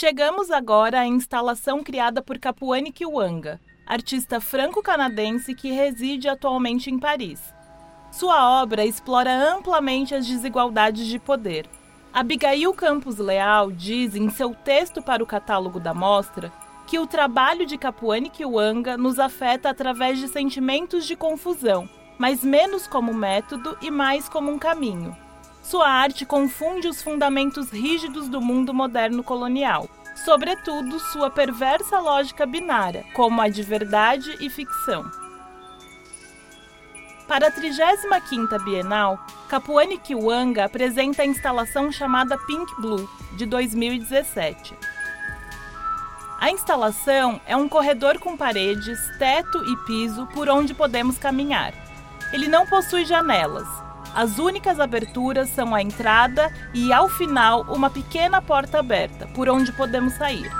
Chegamos agora à instalação criada por Capuane Kiwanga, artista franco-canadense que reside atualmente em Paris. Sua obra explora amplamente as desigualdades de poder. Abigail Campos Leal diz em seu texto para o catálogo da mostra que o trabalho de Capuane Kiwanga nos afeta através de sentimentos de confusão, mas menos como método e mais como um caminho. Sua arte confunde os fundamentos rígidos do mundo moderno colonial, sobretudo sua perversa lógica binária, como a de verdade e ficção. Para a 35ª Bienal, Capuane Kiwanga apresenta a instalação chamada Pink Blue, de 2017. A instalação é um corredor com paredes, teto e piso por onde podemos caminhar. Ele não possui janelas. As únicas aberturas são a entrada e, ao final, uma pequena porta aberta, por onde podemos sair.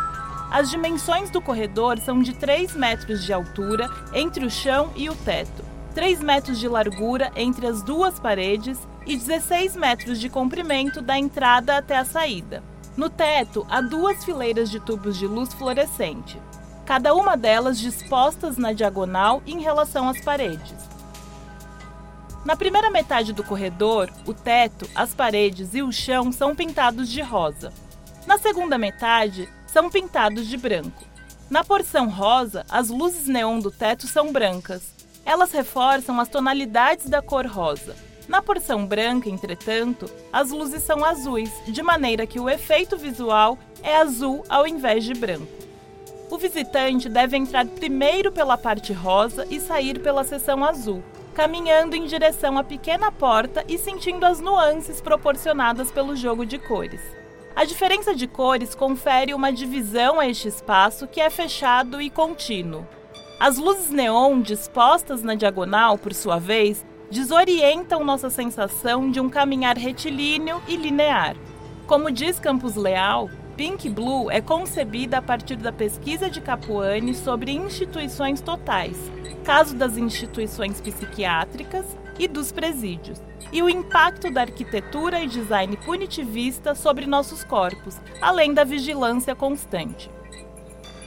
As dimensões do corredor são de 3 metros de altura entre o chão e o teto 3 metros de largura entre as duas paredes e 16 metros de comprimento da entrada até a saída. No teto, há duas fileiras de tubos de luz fluorescente, cada uma delas dispostas na diagonal em relação às paredes. Na primeira metade do corredor, o teto, as paredes e o chão são pintados de rosa. Na segunda metade, são pintados de branco. Na porção rosa, as luzes neon do teto são brancas elas reforçam as tonalidades da cor rosa. Na porção branca, entretanto, as luzes são azuis, de maneira que o efeito visual é azul ao invés de branco. O visitante deve entrar primeiro pela parte rosa e sair pela seção azul, caminhando em direção à pequena porta e sentindo as nuances proporcionadas pelo jogo de cores. A diferença de cores confere uma divisão a este espaço que é fechado e contínuo. As luzes neon dispostas na diagonal, por sua vez, desorientam nossa sensação de um caminhar retilíneo e linear. Como diz Campos Leal, Pink Blue é concebida a partir da pesquisa de Capuani sobre instituições totais, caso das instituições psiquiátricas e dos presídios, e o impacto da arquitetura e design punitivista sobre nossos corpos, além da vigilância constante.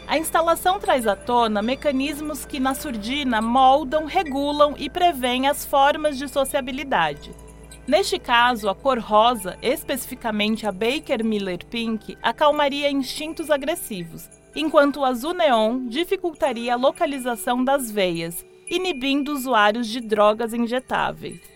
A instalação traz à tona mecanismos que na surdina moldam, regulam e prevêem as formas de sociabilidade. Neste caso, a cor rosa, especificamente a Baker Miller Pink, acalmaria instintos agressivos, enquanto o azul neon dificultaria a localização das veias, inibindo usuários de drogas injetáveis.